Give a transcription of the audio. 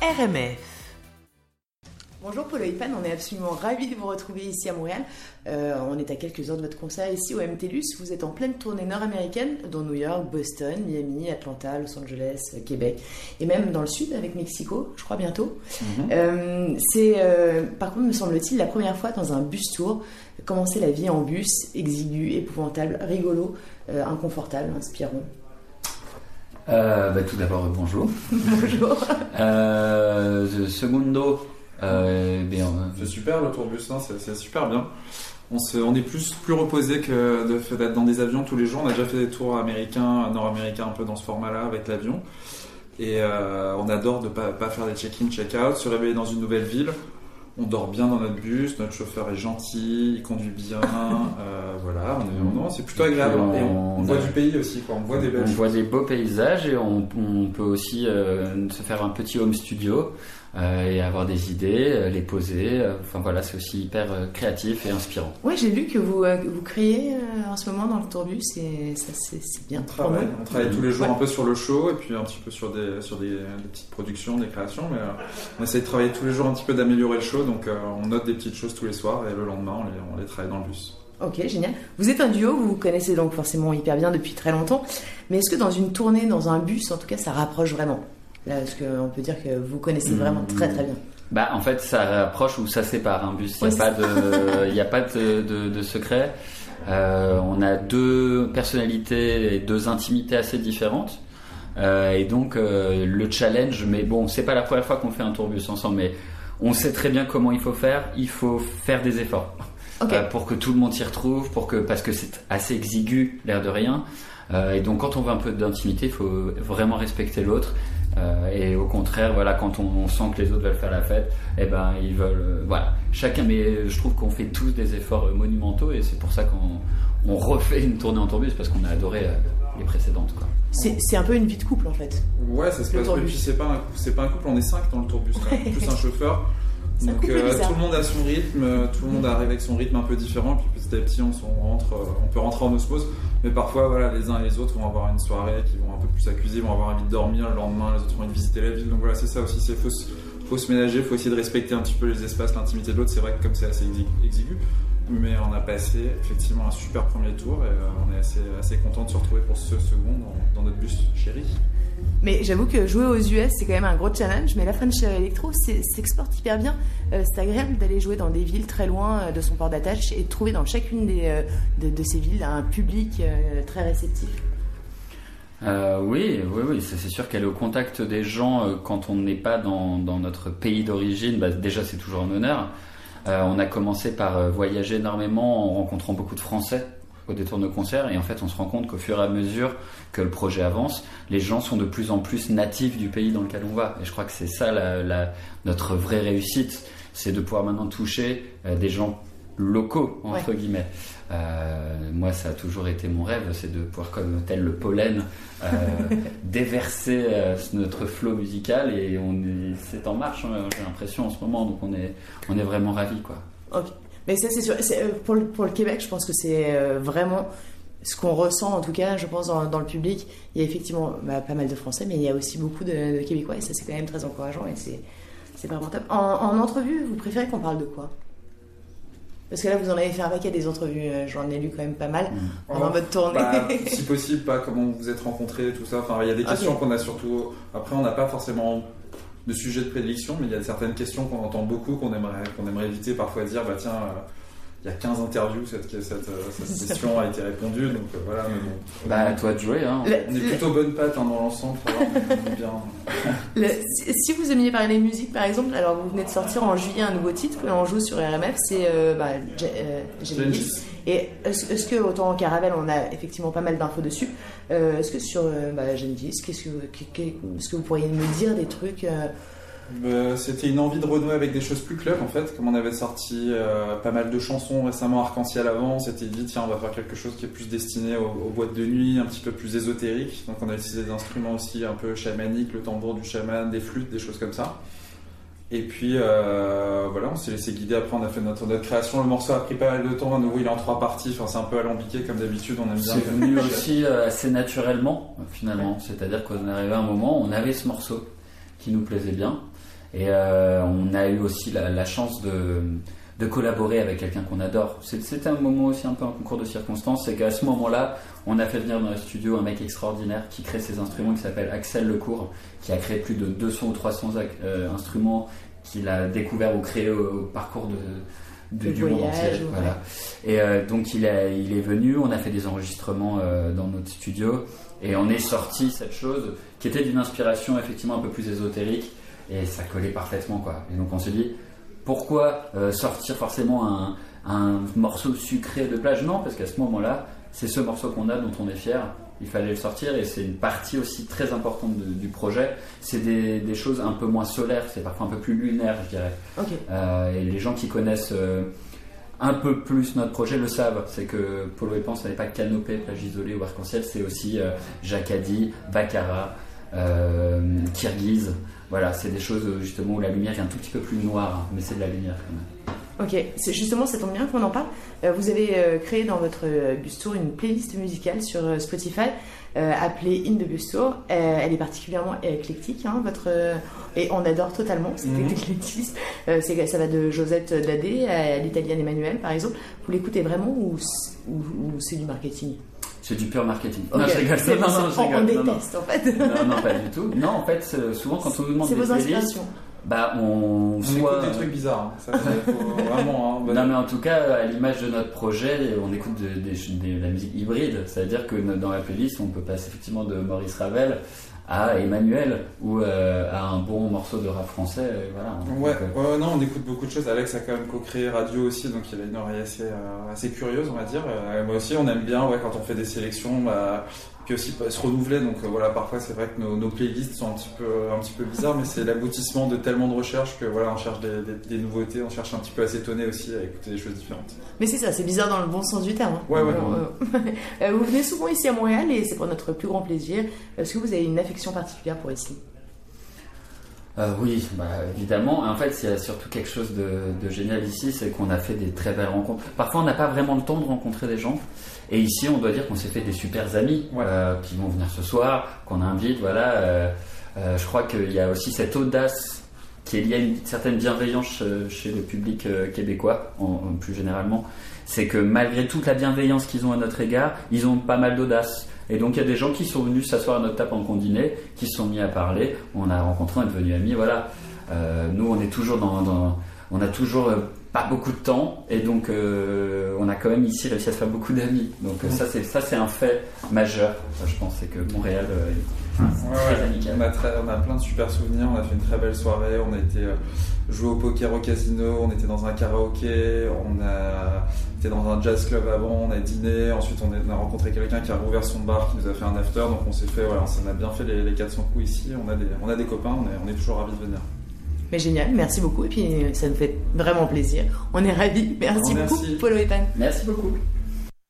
RMF. Bonjour Paul Pan, on est absolument ravis de vous retrouver ici à Montréal. Euh, on est à quelques heures de votre concert ici au MTLUS. Vous êtes en pleine tournée nord-américaine, dont New York, Boston, Miami, Atlanta, Los Angeles, Québec, et même dans le sud avec Mexico, je crois bientôt. Mhm. Euh, c'est, euh, par contre, me semble-t-il, la première fois dans un bus tour. Commencer la vie en bus, exigu, épouvantable, rigolo, euh, inconfortable, inspirant. Euh, bah, tout d'abord, bonjour. Bonjour. Euh, secondo, euh, bien, euh, C'est super le tourbus, hein, c'est c'est super bien. On, se, on est plus, plus reposé que de d'être dans des avions tous les jours. On a déjà fait des tours américains, nord-américains un peu dans ce format-là avec l'avion. Et euh, on adore de pas, pas faire des check-in, check-out, se réveiller dans une nouvelle ville. On dort bien dans notre bus, notre chauffeur est gentil, il conduit bien. euh, voilà, on est, non, c'est plutôt agréable. on- Et on, voit a- du pays aussi, quoi. on voit des belles on choses. voit des beaux paysages et on, on peut aussi euh, se faire un petit home studio et avoir des idées, euh, les poser. Euh, Enfin voilà, c'est aussi hyper euh, créatif et inspirant. Ouais, j'ai lu que vous, euh, vous créez euh, en ce moment dans le tourbus et ça c'est, c'est bien. On travaille, on travaille tous les jours Ouais. un peu sur le show et puis un petit peu sur des, sur des, des petites productions, des créations, mais euh, on essaie de travailler tous les jours un petit peu d'améliorer le show, donc euh, on note des petites choses tous les soirs et le lendemain on les, on les travaille dans le bus. Ok, génial. Vous êtes un duo, vous vous connaissez donc forcément hyper bien depuis très longtemps. Mais est-ce que dans une tournée, dans un bus, en tout cas, ça rapproche vraiment? Là, qu'on peut dire que vous connaissez vraiment très très bien Bah, en fait, ça rapproche ou ça sépare un bus. Il n'y a, pas de- y a pas de, de- de secret. Euh, on a deux personnalités et deux intimités assez différentes. Euh, et donc, euh, le challenge, mais bon, c'est pas la première fois qu'on fait un tourbus ensemble, mais on sait très bien comment il faut faire. Il faut faire des efforts. Pour que tout le monde s'y retrouve, pour que, parce que c'est assez exigu, l'air de rien. Et donc, quand on veut un peu d'intimité, il faut vraiment respecter l'autre. Euh, et au contraire, voilà, quand on, on sent que les autres veulent faire la fête, eh ben, ils veulent, euh, voilà, chacun. Mais je trouve qu'on fait tous des efforts euh, monumentaux, et c'est pour ça qu'on on refait une tournée en tourbus parce qu'on a adoré euh, les précédentes, quoi. C'est un peu une vie de couple en fait. Ouais, ça se passe. tourbus. Et puis c'est pas, un, c'est pas un couple, on est cinq dans le tourbus, Ouais. plus un chauffeur. Donc euh, tout le monde a son rythme, euh, tout le monde arrive avec son rythme un peu différent, puis petit à petit on, rentre, euh, on peut rentrer en osmose. Mais parfois, voilà, les uns et les autres vont avoir une soirée qui vont un peu plus s'accuser, vont avoir envie de dormir le lendemain, les autres ont envie de visiter la ville. Donc voilà, c'est ça aussi, c'est faut, faut se ménager, faut essayer de respecter un petit peu les espaces, l'intimité de l'autre. C'est vrai que comme c'est assez exi- exigu, mais on a passé effectivement un super premier tour et on est assez, assez content de se retrouver pour ce second dans, dans notre bus chéri. Mais j'avoue que jouer aux US, c'est quand même un gros challenge. Mais la French Electro s'exporte hyper bien. Euh, c'est agréable d'aller jouer dans des villes très loin euh, de son port d'attache et de trouver dans chacune des, euh, de, de ces villes un public très réceptif. Oui, oui, oui, c'est sûr qu'elle est au contact des gens quand on n'est pas dans, dans notre pays d'origine. Bah, déjà, c'est toujours un honneur. On a commencé par voyager énormément en rencontrant beaucoup de Français au détour de nos concerts et en fait on se rend compte qu'au fur et à mesure que le projet avance, les gens sont de plus en plus natifs du pays dans lequel on va et je crois que c'est ça la, la- notre vraie réussite, c'est de pouvoir maintenant toucher euh, des gens locaux entre guillemets. Euh, moi ça a toujours été mon rêve, c'est de pouvoir comme tel le pollen euh, déverser euh, notre flot musical et on est, c'est en marche hein, j'ai l'impression en ce moment donc on est on est vraiment ravis quoi. Mais ça, c'est sûr. Euh, Pour le, pour le Québec, je pense que c'est euh, vraiment ce qu'on ressent, en tout cas, je pense, dans, dans le public. Il y a effectivement bah, pas mal de Français, mais il y a aussi beaucoup de, de Québécois, et ça, c'est quand même très encourageant, et c'est, c'est vraiment top. En, en entrevue, vous préférez qu'on parle de quoi? Parce que là, vous en avez fait un paquet des entrevues, euh, j'en ai lu quand même pas mal pendant Oh, votre tournée. Bah, si possible, pas comment vous vous êtes rencontrés, tout ça. Enfin, il y a des questions qu'on a surtout. Après, on n'a pas forcément de sujet de prédilection, mais il y a certaines questions qu'on entend beaucoup, qu'on aimerait, qu'on aimerait éviter parfois dire, bah tiens, euh, il y a 15 interviews, cette, cette, euh, cette question a été répondue, donc euh, voilà. Mais bon, Bah à toi de jouer hein. Le- on est plutôt bonne patte hein, dans l'ensemble. Le- si vous aimiez parler musique, par exemple, alors vous venez de sortir en juillet un nouveau titre, on joue sur RMF, c'est euh, bah, euh. Et est-ce est-ce que, autant en Caravelle, on a effectivement pas mal d'infos dessus, euh, est-ce que sur euh, bah, Genesis, qu'est-ce que, est-ce que vous pourriez me dire des trucs euh, Euh, C'était une envie de renouer avec des choses plus club en fait. Comme on avait sorti pas mal de chansons récemment arc-en-ciel avant, on s'était dit tiens on va faire quelque chose qui est plus destiné aux, aux boîtes de nuit, un petit peu plus ésotérique. Donc on a utilisé des instruments aussi un peu chamaniques, le tambour du chaman, des flûtes, des choses comme ça. Et puis euh, voilà, on s'est laissé guider. Après on a fait notre, notre création. Le morceau a pris pas mal de temps. À nouveau il est en trois parties. Enfin c'est un peu alambiqué comme d'habitude. On bien. C'est venu aussi euh, assez naturellement, finalement. C'est-à-dire qu'on est arrivé à un moment, on avait ce morceau. qui nous plaisait bien. Et euh, on a eu aussi la, la chance de, de collaborer avec quelqu'un qu'on adore. C'était un moment aussi un peu un concours de circonstances, c'est qu'à ce moment-là, on a fait venir dans le studio un mec extraordinaire qui crée ses instruments, qui s'appelle Axel Lecourt, qui a créé plus de 200 ou 300 ac- euh, instruments qu'il a découvert ou créé au, au parcours de, du monde entier. ouais. Voilà. Et euh, donc il, a- il est venu, on a fait des enregistrements euh, dans notre studio et on est sorti cette chose qui était d'une inspiration effectivement un peu plus ésotérique et ça collait parfaitement quoi. Et donc on s'est dit pourquoi euh, sortir forcément un, un morceau sucré de plage? Non, parce qu'à ce moment-là, c'est ce morceau qu'on a dont on est fier. Il fallait le sortir et c'est une partie aussi très importante de- du projet. C'est des, des choses un peu moins solaires, c'est parfois un peu plus lunaire, je dirais. Euh, et les gens qui connaissent euh, un peu plus notre projet le savent. C'est que Polo et Pan, ce n'est pas canopé, plage isolée ou arc-en-ciel, c'est aussi euh, Jacadi, Baccarat, euh, Kirghiz. Voilà, c'est des choses euh, justement où la lumière est un tout petit peu plus noire, mais c'est de la lumière quand même. Ok, c'est justement, ça tombe bien qu'on en parle. Euh, vous avez créé dans votre bus tour une playlist musicale sur Spotify appelée In the Bus Tour. Elle est particulièrement éclectique, hein, votre, et on adore totalement cet éclectisme. C'est- ça va de Josette Dadé à l'italienne Emmanuel, par exemple. Vous l'écoutez vraiment ou, ou c'est du marketing? C'est du pur marketing. Non, je rigole. c'est- Non, non, c'est- je on, rigole. on Non, non. déteste en fait. Non, non, pas du tout. Non, en fait, c'est- souvent quand on nous demande C'est des vos inspirations. bah on, On soit écoute des trucs bizarres. hein. Ça, c'est- faut vraiment. hein, Non, mais en tout cas, à l'image de notre projet, on écoute de, de la musique hybride. C'est-à-dire que dans la playlist, on peut passer effectivement de Maurice Ravel à Emmanuel ou euh, à un bon morceau de rap français. et voilà. Ouais, Donc, euh, ouais, non, on écoute beaucoup de choses. Alex a quand même co-créé radio aussi, donc il a une oreille assez, euh, assez curieuse, on va dire. Euh, moi aussi, on aime bien, ouais, quand on fait des sélections, bah, puis aussi se renouveler. Donc euh, voilà, parfois c'est vrai que nos, nos playlists sont un petit peu, un petit peu bizarres, mais c'est l'aboutissement de tellement de recherches que voilà, on cherche des, des- des nouveautés, on cherche un petit peu à s'étonner aussi, à écouter des choses différentes. Mais c'est ça, c'est bizarre dans le bon sens du terme. hein. Ouais, ouais, Euh, euh, vous venez souvent ici à Montréal et c'est pour notre plus grand plaisir. Est-ce que vous avez une affection particulière pour ici? Euh, oui, bah, évidemment. En fait, il y a surtout quelque chose de, de génial ici, c'est qu'on a fait des très belles rencontres. Parfois, on n'a pas vraiment le temps de rencontrer des gens. Et ici, on doit dire qu'on s'est fait des super amis Ouais. euh, qui vont venir ce soir, qu'on invite. Voilà. euh, je crois qu'il y a aussi cette audace qui est liée à une certaine bienveillance chez le public québécois, en, en plus généralement. C'est que malgré toute la bienveillance qu'ils ont à notre égard, ils ont pas mal d'audace. Et donc il y a des gens qui sont venus s'asseoir à notre table en qu'on dînait, qui se sont mis à parler. On a rencontré, on est devenus amis. Voilà. Euh, nous, on est toujours dans, dans- on a toujours euh, pas beaucoup de temps, et donc euh, on a quand même ici réussi à se faire beaucoup d'amis. Donc ça, c'est ça, c'est un fait majeur. Je pense, c'est que Montréal Ouais, ouais. On, a très- on a plein de super souvenirs, on a fait une très belle soirée, on a été euh, jouer au poker au casino, on était dans un karaoké, on a été dans un jazz club avant, on a dîné, ensuite on a, on a rencontré quelqu'un qui a rouvert son bar, qui nous a fait un after, donc on s'est fait, voilà, on a bien fait les, les 400 coups ici, on a des, on a des copains, on est, on est toujours ravis de venir. Mais génial, merci beaucoup. Et puis ça nous fait vraiment plaisir. On est ravis. Merci Merci. beaucoup, Polo et Pan. Merci beaucoup.